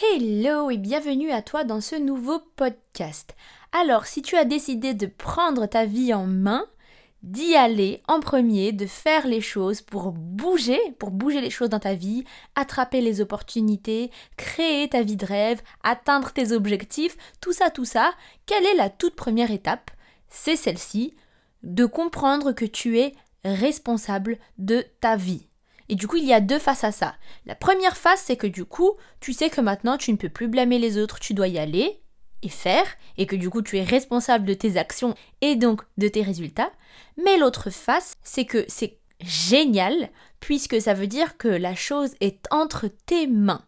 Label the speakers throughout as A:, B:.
A: Hello et bienvenue à toi dans ce nouveau podcast. Alors, si tu as décidé de prendre ta vie en main, d'y aller en premier, de faire les choses pour bouger, pour bouger les choses dans ta vie, attraper les opportunités, créer ta vie de rêve, atteindre tes objectifs, tout ça, tout ça, quelle est la toute première étape? C'est celle-ci, de comprendre que tu es responsable de ta vie. Et du coup, il y a deux faces à ça. La première face, c'est que du coup, tu sais que maintenant, tu ne peux plus blâmer les autres, tu dois y aller et faire, et que du coup, tu es responsable de tes actions et donc de tes résultats. Mais l'autre face, c'est que c'est génial, puisque ça veut dire que la chose est entre tes mains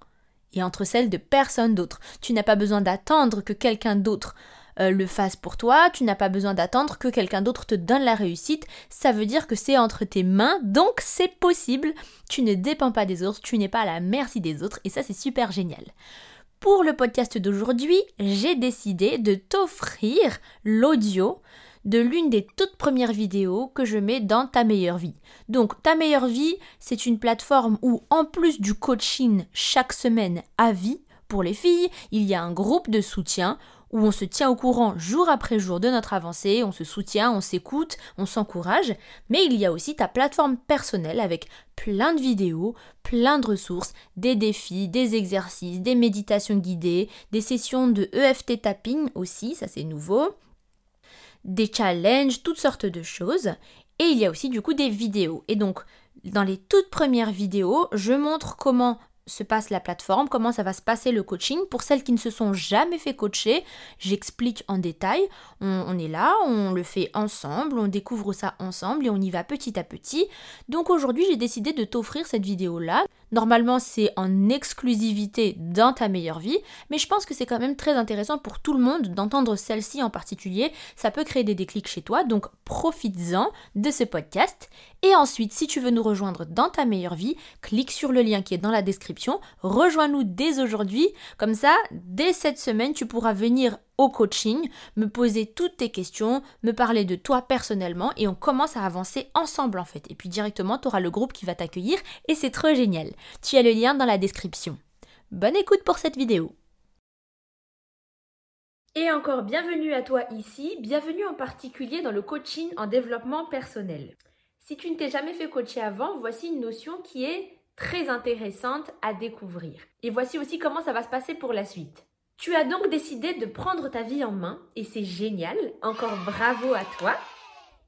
A: et entre celles de personne d'autre. Tu n'as pas besoin d'attendre que quelqu'un d'autre euh, le fasse pour toi, tu n'as pas besoin d'attendre que quelqu'un d'autre te donne la réussite, ça veut dire que c'est entre tes mains, donc c'est possible, tu ne dépends pas des autres, tu n'es pas à la merci des autres, et ça c'est super génial. Pour le podcast d'aujourd'hui, j'ai décidé de t'offrir l'audio de l'une des toutes premières vidéos que je mets dans Ta meilleure vie. Donc Ta meilleure vie, c'est une plateforme où en plus du coaching chaque semaine à vie pour les filles, il y a un groupe de soutien où on se tient au courant jour après jour de notre avancée, on se soutient, on s'écoute, on s'encourage, mais il y a aussi ta plateforme personnelle avec plein de vidéos, plein de ressources, des défis, des exercices, des méditations guidées, des sessions de EFT tapping aussi, ça c'est nouveau, des challenges, toutes sortes de choses, et il y a aussi du coup des vidéos. Et donc, dans les toutes premières vidéos, je montre comment se passe la plateforme, comment ça va se passer le coaching. Pour celles qui ne se sont jamais fait coacher, j'explique en détail. On, est là, on le fait ensemble, on découvre ça ensemble et on y va petit à petit. Donc aujourd'hui, j'ai décidé de t'offrir cette vidéo-là. Normalement, c'est en exclusivité dans ta meilleure vie, mais je pense que c'est quand même très intéressant pour tout le monde d'entendre celle-ci en particulier. Ça peut créer des déclics chez toi, donc profites-en de ce podcast. Et ensuite, si tu veux nous rejoindre dans ta meilleure vie, clique sur le lien qui est dans la description. Rejoins-nous dès aujourd'hui. Comme ça, dès cette semaine, tu pourras venir au coaching, me poser toutes tes questions, me parler de toi personnellement et on commence à avancer ensemble en fait. Et puis directement, tu auras le groupe qui va t'accueillir et c'est trop génial. Tu as le lien dans la description. Bonne écoute pour cette vidéo. Et encore bienvenue à toi ici, bienvenue en particulier dans le coaching en développement personnel. Si tu ne t'es jamais fait coacher avant, voici une notion qui est très intéressante à découvrir. Et voici aussi comment ça va se passer pour la suite. Tu as donc décidé de prendre ta vie en main et c'est génial. Encore bravo à toi.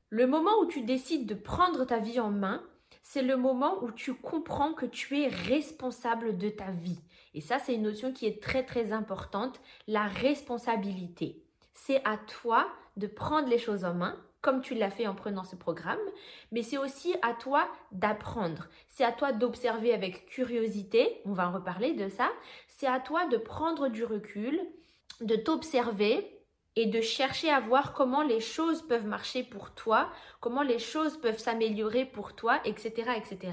A: Le moment où tu décides de prendre ta vie en main, c'est le moment où tu comprends que tu es responsable de ta vie. Et ça, c'est une notion qui est très très importante, la responsabilité. C'est à toi de prendre les choses en main, comme tu l'as fait en prenant ce programme, mais c'est aussi à toi d'apprendre. C'est à toi d'observer avec curiosité, on va en reparler de ça. C'est à toi de prendre du recul, de t'observer et de chercher à voir comment les choses peuvent marcher pour toi, comment les choses peuvent s'améliorer pour toi, etc., etc.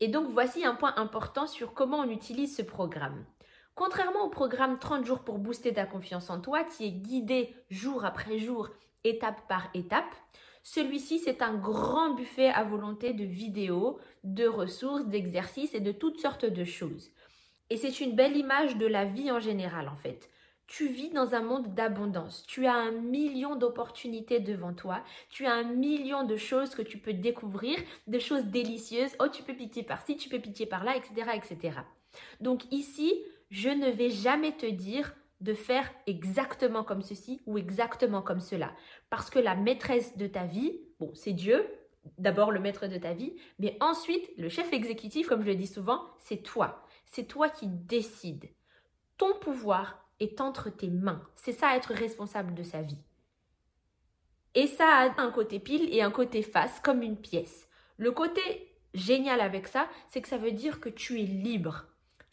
A: Et donc voici un point important sur comment on utilise ce programme. Contrairement au programme 30 jours pour booster ta confiance en toi, qui est guidé jour après jour, étape par étape, celui-ci, c'est un grand buffet à volonté de vidéos, de ressources, d'exercices et de toutes sortes de choses. Et c'est une belle image de la vie en général, en fait. Tu vis dans un monde d'abondance. Tu as un million d'opportunités devant toi. Tu as un million de choses que tu peux découvrir, de choses délicieuses. Oh, tu peux piquer par-ci, tu peux piquer par-là, etc., etc. Donc ici, je ne vais jamais te dire de faire exactement comme ceci ou exactement comme cela. Parce que la maîtresse de ta vie, bon, c'est Dieu, d'abord le maître de ta vie, mais ensuite, le chef exécutif, comme je le dis souvent, c'est toi. C'est toi qui décides. Ton pouvoir est entre tes mains. C'est ça être responsable de sa vie. Et ça a un côté pile et un côté face, comme une pièce. Le côté génial avec ça, c'est que ça veut dire que tu es libre.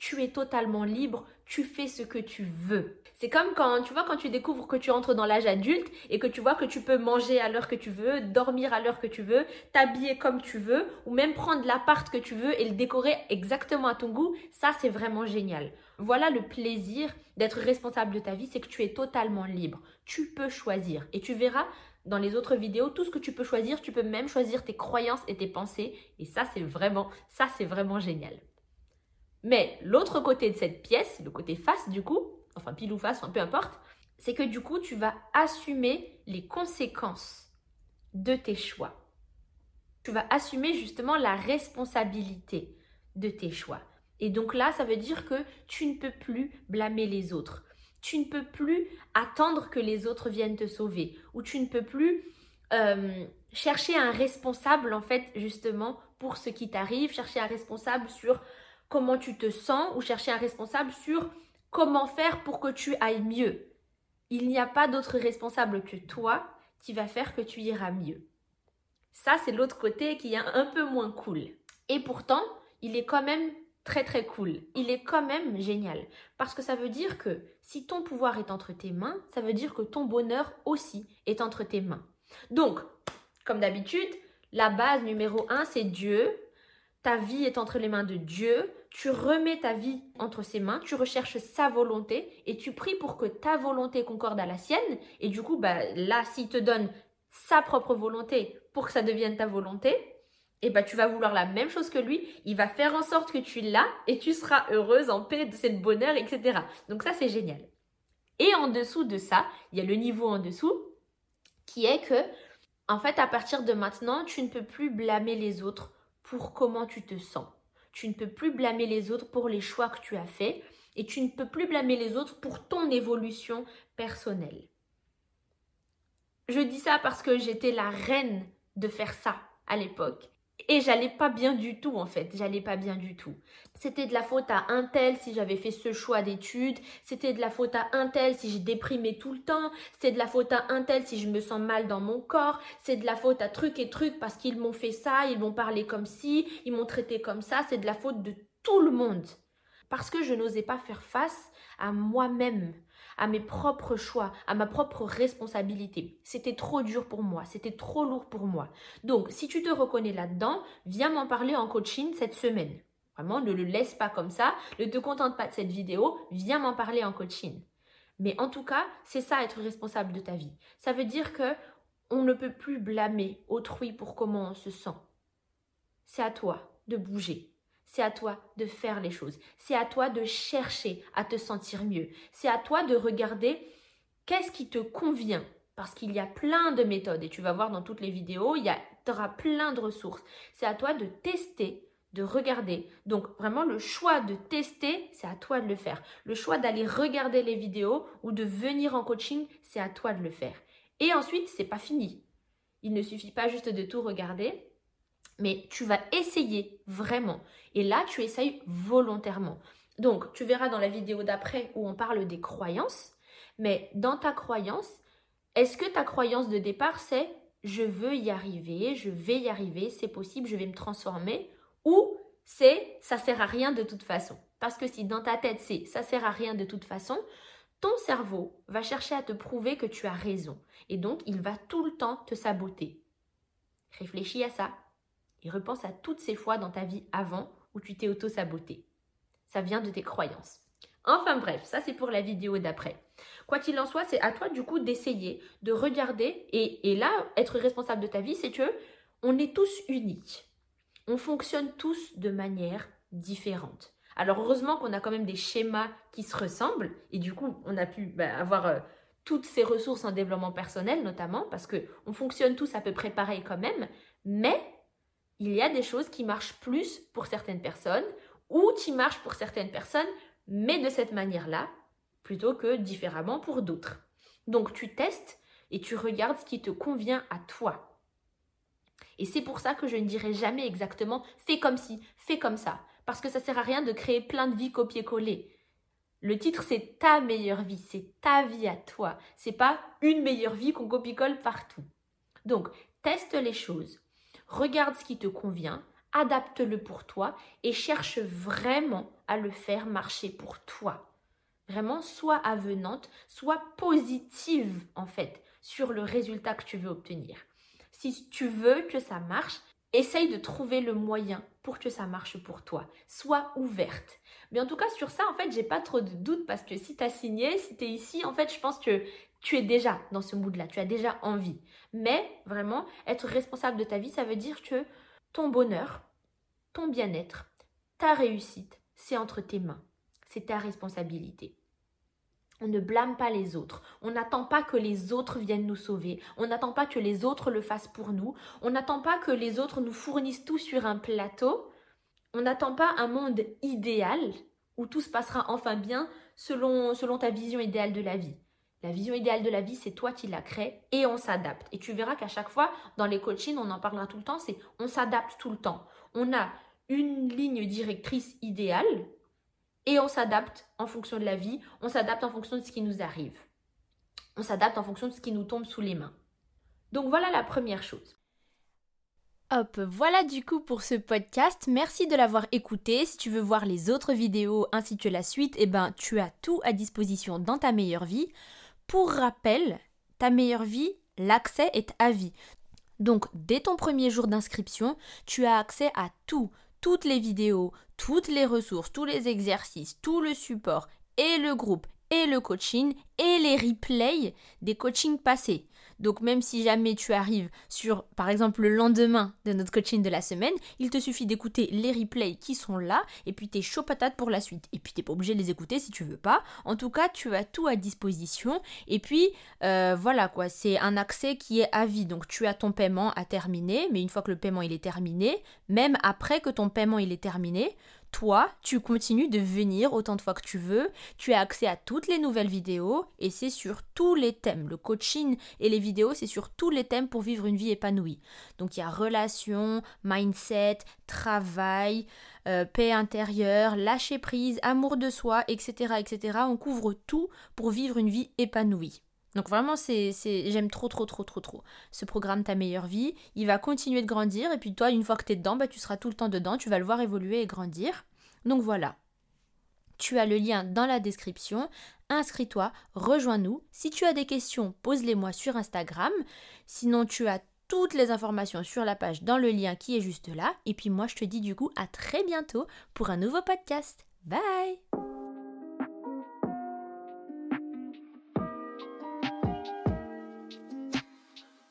A: Tu es totalement libre, tu fais ce que tu veux. C'est comme quand tu vois quand tu découvres que tu entres dans l'âge adulte et que tu vois que tu peux manger à l'heure que tu veux, dormir à l'heure que tu veux, t'habiller comme tu veux ou même prendre l'appart que tu veux et le décorer exactement à ton goût, ça c'est vraiment génial. Voilà le plaisir d'être responsable de ta vie, c'est que tu es totalement libre. Tu peux choisir et tu verras dans les autres vidéos tout ce que tu peux choisir, tu peux même choisir tes croyances et tes pensées et ça c'est vraiment ça c'est vraiment génial. Mais l'autre côté de cette pièce, le côté face du coup, enfin pile ou face, peu importe, c'est que du coup, tu vas assumer les conséquences de tes choix. Tu vas assumer justement la responsabilité de tes choix. Et donc là, ça veut dire que tu ne peux plus blâmer les autres. Tu ne peux plus attendre que les autres viennent te sauver. Ou tu ne peux plus euh, chercher un responsable, en fait, justement, pour ce qui t'arrive. Chercher un responsable sur comment tu te sens ou chercher un responsable sur comment faire pour que tu ailles mieux. Il n'y a pas d'autre responsable que toi qui va faire que tu iras mieux. Ça, c'est l'autre côté qui est un peu moins cool. Et pourtant, il est quand même très très cool. Il est quand même génial. Parce que ça veut dire que si ton pouvoir est entre tes mains, ça veut dire que ton bonheur aussi est entre tes mains. Donc, comme d'habitude, la base numéro un, c'est Dieu. Ta vie est entre les mains de Dieu. Tu remets ta vie entre ses mains, tu recherches sa volonté et tu pries pour que ta volonté concorde à la sienne. Et du coup, bah, là, s'il te donne sa propre volonté pour que ça devienne ta volonté, et bah tu vas vouloir la même chose que lui, il va faire en sorte que tu l'as et tu seras heureuse, en paix, de cette bonheur, etc. Donc ça c'est génial. Et en dessous de ça, il y a le niveau en dessous qui est que, en fait, à partir de maintenant, tu ne peux plus blâmer les autres pour comment tu te sens. Tu ne peux plus blâmer les autres pour les choix que tu as faits et tu ne peux plus blâmer les autres pour ton évolution personnelle. Je dis ça parce que j'étais la reine de faire ça à l'époque. Et j'allais pas bien du tout en fait, j'allais pas bien du tout. C'était de la faute à un tel si j'avais fait ce choix d'études, c'était de la faute à un tel si j'ai déprimé tout le temps, c'était de la faute à un tel si je me sens mal dans mon corps, c'est de la faute à truc et truc parce qu'ils m'ont fait ça, ils m'ont parlé comme ci, ils m'ont traité comme ça, c'est de la faute de tout le monde. Parce que je n'osais pas faire face à moi-même à mes propres choix, à ma propre responsabilité. C'était trop dur pour moi, c'était trop lourd pour moi. Donc, si tu te reconnais là-dedans, viens m'en parler en coaching cette semaine. Vraiment, ne le laisse pas comme ça, ne te contente pas de cette vidéo, viens m'en parler en coaching. Mais en tout cas, c'est ça être responsable de ta vie. Ça veut dire que on ne peut plus blâmer autrui pour comment on se sent. C'est à toi de bouger. C'est à toi de faire les choses. C'est à toi de chercher à te sentir mieux. C'est à toi de regarder qu'est-ce qui te convient. Parce qu'il y a plein de méthodes et tu vas voir dans toutes les vidéos, il y aura plein de ressources. C'est à toi de tester, de regarder. Donc vraiment le choix de tester, c'est à toi de le faire. Le choix d'aller regarder les vidéos ou de venir en coaching, c'est à toi de le faire. Et ensuite, c'est pas fini. Il ne suffit pas juste de tout regarder, mais tu vas essayer vraiment. Et là, tu essayes volontairement. Donc, tu verras dans la vidéo d'après où on parle des croyances. Mais dans ta croyance, est-ce que ta croyance de départ, c'est je veux y arriver, je vais y arriver, c'est possible, je vais me transformer Ou c'est ça sert à rien de toute façon Parce que si dans ta tête c'est ça sert à rien de toute façon, ton cerveau va chercher à te prouver que tu as raison. Et donc, il va tout le temps te saboter. Réfléchis à ça et repense à toutes ces fois dans ta vie avant où tu t'es auto-saboté. Ça vient de tes croyances. Enfin bref, ça c'est pour la vidéo d'après. Quoi qu'il en soit, c'est à toi du coup d'essayer, de regarder et, et, là, être responsable de ta vie, c'est que on est tous uniques. On fonctionne tous de manière différente. Alors heureusement qu'on a quand même des schémas qui se ressemblent et du coup on a pu bah, avoir euh, toutes ces ressources en développement personnel notamment parce que on fonctionne tous à peu près pareil quand même, mais il y a des choses qui marchent plus pour certaines personnes ou qui marchent pour certaines personnes, mais de cette manière-là, plutôt que différemment pour d'autres. Donc tu testes et tu regardes ce qui te convient à toi. Et c'est pour ça que je ne dirai jamais exactement fais comme ci, fais comme ça, parce que ça sert à rien de créer plein de vies copier-coller. Le titre c'est ta meilleure vie, c'est ta vie à toi, c'est pas une meilleure vie qu'on copie-colle partout. Donc, teste les choses, regarde ce qui te convient, adapte-le pour toi et cherche vraiment à le faire marcher pour toi. Vraiment, sois avenante, sois positive en fait sur le résultat que tu veux obtenir. Si tu veux que ça marche, essaye de trouver le moyen pour que ça marche pour toi. Sois ouverte. Mais en tout cas, sur ça, en fait, j'ai pas trop de doutes parce que si tu as signé, si tu es ici, en fait, je pense que tu es déjà dans ce mood-là, tu as déjà envie. Mais vraiment, être responsable de ta vie, ça veut dire que ton bonheur, ton bien-être, ta réussite, c'est entre tes mains. C'est ta responsabilité. On ne blâme pas les autres. On n'attend pas que les autres viennent nous sauver. On n'attend pas que les autres le fassent pour nous. On n'attend pas que les autres nous fournissent tout sur un plateau. On n'attend pas un monde idéal où tout se passera enfin bien selon, selon ta vision idéale de la vie. La vision idéale de la vie, c'est toi qui la crée et on s'adapte. Et tu verras qu'à chaque fois, dans les coachings, on en parlera tout le temps, c'est on s'adapte tout le temps. On a une ligne directrice idéale et on s'adapte en fonction de la vie, on s'adapte en fonction de ce qui nous arrive. On s'adapte en fonction de ce qui nous tombe sous les mains. Donc voilà la première chose. Hop, voilà du coup pour ce podcast. Merci de l'avoir écouté. Si tu veux voir les autres vidéos ainsi que la suite, eh ben tu as tout à disposition dans ta meilleure vie. Pour rappel, ta meilleure vie, l'accès est à vie. Donc dès ton premier jour d'inscription, tu as accès à tout, toutes les vidéos, toutes les ressources, tous les exercices, tout le support et le groupe et le coaching et les replays des coachings passés. Donc même si jamais tu arrives sur, par exemple, le lendemain de notre coaching de la semaine, il te suffit d'écouter les replays qui sont là, et puis t'es chaud patate pour la suite. Et puis t'es pas obligé de les écouter si tu veux pas. En tout cas, tu as tout à disposition. Et puis euh, voilà quoi, c'est un accès qui est à vie. Donc tu as ton paiement à terminer, mais une fois que le paiement il est terminé, même après que ton paiement il est terminé, toi, tu continues de venir autant de fois que tu veux, tu as accès à toutes les nouvelles vidéos et c'est sur tous les thèmes. Le coaching et les vidéos, c'est sur tous les thèmes pour vivre une vie épanouie. Donc il y a relations, mindset, travail, euh, paix intérieure, lâcher prise, amour de soi, etc., etc. On couvre tout pour vivre une vie épanouie. Donc vraiment, c'est, j'aime trop, trop, trop, trop, trop. Ce programme Ta meilleure vie, il va continuer de grandir. Et puis toi, une fois que tu es dedans, bah, tu seras tout le temps dedans. Tu vas le voir évoluer et grandir. Donc voilà. Tu as le lien dans la description. Inscris-toi, rejoins-nous. Si tu as des questions, pose-les-moi sur Instagram. Sinon, tu as toutes les informations sur la page dans le lien qui est juste là. Et puis moi, je te dis du coup à très bientôt pour un nouveau podcast. Bye